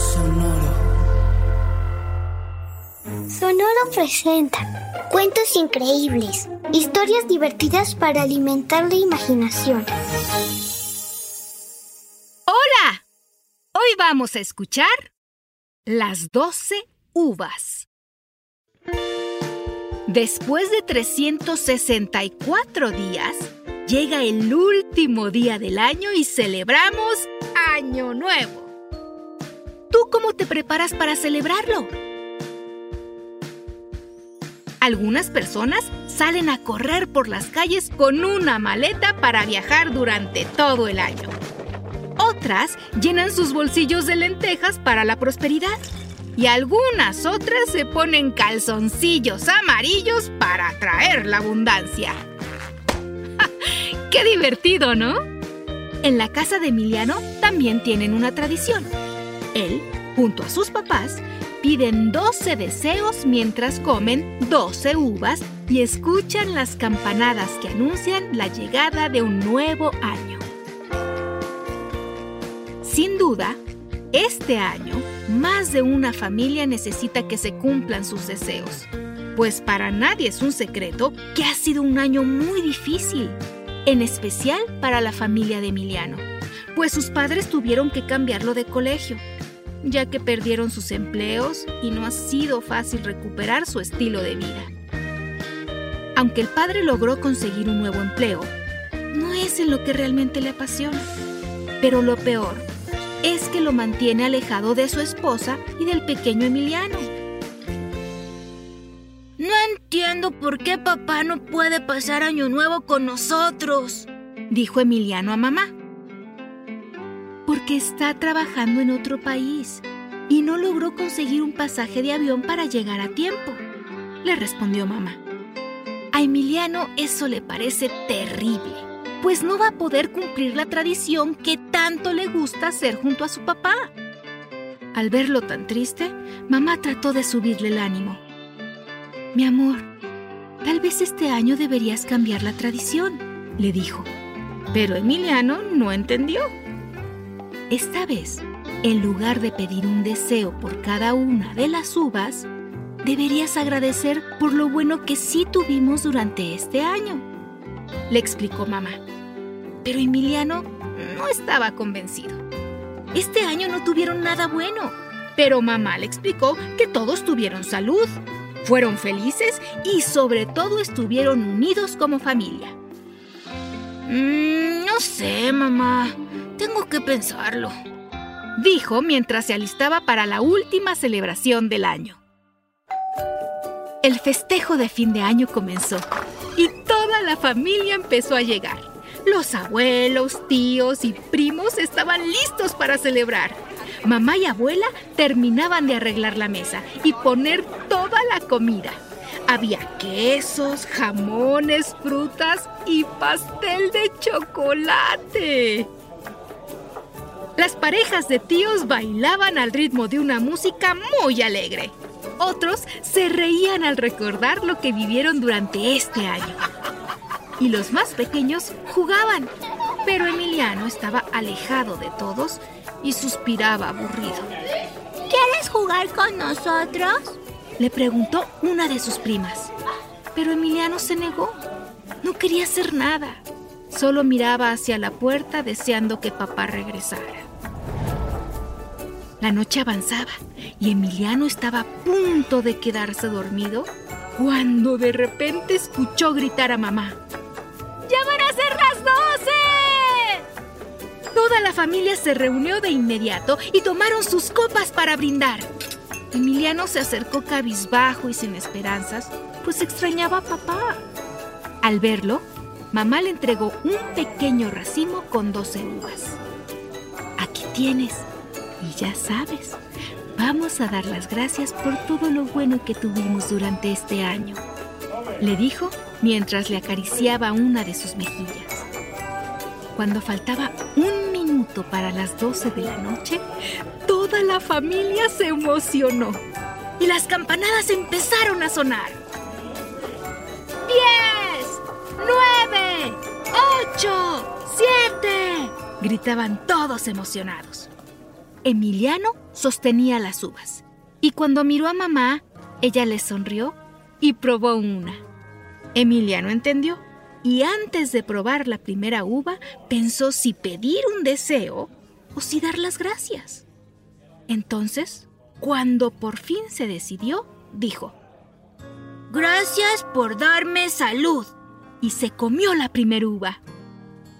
Sonoro. Sonoro presenta cuentos increíbles, historias divertidas para alimentar la imaginación. ¡Hola! Hoy vamos a escuchar Las 12 uvas. Después de 364 días, llega el último día del año y celebramos Año Nuevo. ¿Tú cómo te preparas para celebrarlo? Algunas personas salen a correr por las calles con una maleta para viajar durante todo el año. Otras llenan sus bolsillos de lentejas para la prosperidad. Y algunas otras se ponen calzoncillos amarillos para atraer la abundancia. ¡Qué divertido, ¿no? En la casa de Emiliano también tienen una tradición. Él, junto a sus papás, piden 12 deseos mientras comen 12 uvas y escuchan las campanadas que anuncian la llegada de un nuevo año. Sin duda, este año, más de una familia necesita que se cumplan sus deseos, pues para nadie es un secreto que ha sido un año muy difícil, en especial para la familia de Emiliano, pues sus padres tuvieron que cambiarlo de colegio ya que perdieron sus empleos y no ha sido fácil recuperar su estilo de vida. Aunque el padre logró conseguir un nuevo empleo, no es en lo que realmente le apasiona. Pero lo peor es que lo mantiene alejado de su esposa y del pequeño Emiliano. No entiendo por qué papá no puede pasar año nuevo con nosotros, dijo Emiliano a mamá porque está trabajando en otro país y no logró conseguir un pasaje de avión para llegar a tiempo, le respondió mamá. A Emiliano eso le parece terrible, pues no va a poder cumplir la tradición que tanto le gusta hacer junto a su papá. Al verlo tan triste, mamá trató de subirle el ánimo. Mi amor, tal vez este año deberías cambiar la tradición, le dijo. Pero Emiliano no entendió. Esta vez, en lugar de pedir un deseo por cada una de las uvas, deberías agradecer por lo bueno que sí tuvimos durante este año, le explicó mamá. Pero Emiliano no estaba convencido. Este año no tuvieron nada bueno, pero mamá le explicó que todos tuvieron salud, fueron felices y sobre todo estuvieron unidos como familia. Mm, no sé, mamá. Tengo que pensarlo, dijo mientras se alistaba para la última celebración del año. El festejo de fin de año comenzó y toda la familia empezó a llegar. Los abuelos, tíos y primos estaban listos para celebrar. Mamá y abuela terminaban de arreglar la mesa y poner toda la comida. Había quesos, jamones, frutas y pastel de chocolate. Las parejas de tíos bailaban al ritmo de una música muy alegre. Otros se reían al recordar lo que vivieron durante este año. Y los más pequeños jugaban, pero Emiliano estaba alejado de todos y suspiraba aburrido. ¿Quieres jugar con nosotros? Le preguntó una de sus primas. Pero Emiliano se negó. No quería hacer nada. Solo miraba hacia la puerta deseando que papá regresara. La noche avanzaba y Emiliano estaba a punto de quedarse dormido cuando de repente escuchó gritar a mamá. ¡Ya van a ser las doce! Toda la familia se reunió de inmediato y tomaron sus copas para brindar. Emiliano se acercó cabizbajo y sin esperanzas, pues extrañaba a papá. Al verlo, mamá le entregó un pequeño racimo con 12 uvas. Aquí tienes. Y ya sabes, vamos a dar las gracias por todo lo bueno que tuvimos durante este año, le dijo mientras le acariciaba una de sus mejillas. Cuando faltaba un minuto para las 12 de la noche, toda la familia se emocionó y las campanadas empezaron a sonar. ¡Ocho! ¡Siete! gritaban todos emocionados. Emiliano sostenía las uvas y cuando miró a mamá, ella le sonrió y probó una. Emiliano entendió y antes de probar la primera uva pensó si pedir un deseo o si dar las gracias. Entonces, cuando por fin se decidió, dijo, Gracias por darme salud. Y se comió la primera uva.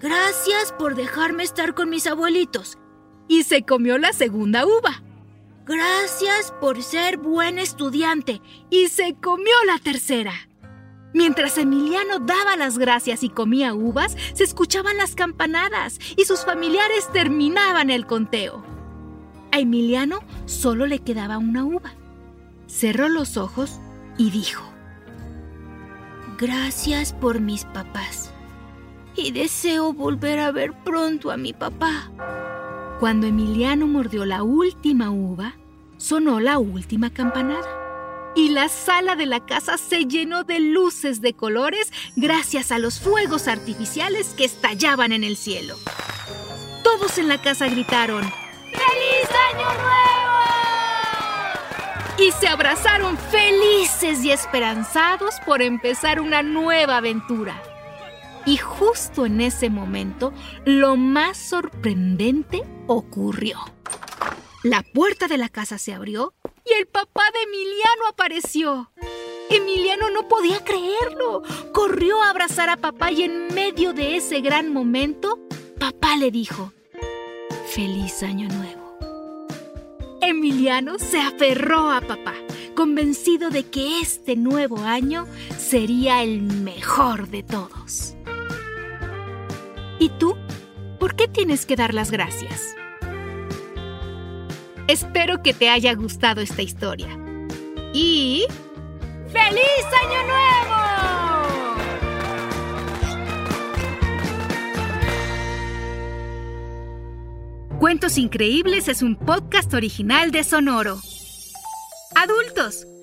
Gracias por dejarme estar con mis abuelitos. Y se comió la segunda uva. Gracias por ser buen estudiante. Y se comió la tercera. Mientras Emiliano daba las gracias y comía uvas, se escuchaban las campanadas y sus familiares terminaban el conteo. A Emiliano solo le quedaba una uva. Cerró los ojos y dijo, Gracias por mis papás. Y deseo volver a ver pronto a mi papá. Cuando Emiliano mordió la última uva, sonó la última campanada y la sala de la casa se llenó de luces de colores gracias a los fuegos artificiales que estallaban en el cielo. Todos en la casa gritaron ¡Feliz Año Nuevo! Y se abrazaron felices y esperanzados por empezar una nueva aventura. Y justo en ese momento, lo más sorprendente ocurrió. La puerta de la casa se abrió y el papá de Emiliano apareció. Emiliano no podía creerlo. Corrió a abrazar a papá y en medio de ese gran momento, papá le dijo, Feliz año nuevo. Emiliano se aferró a papá, convencido de que este nuevo año sería el mejor de todos. ¿Y tú? ¿Por qué tienes que dar las gracias? Espero que te haya gustado esta historia. Y... ¡Feliz Año Nuevo! Cuentos Increíbles es un podcast original de Sonoro. Adultos,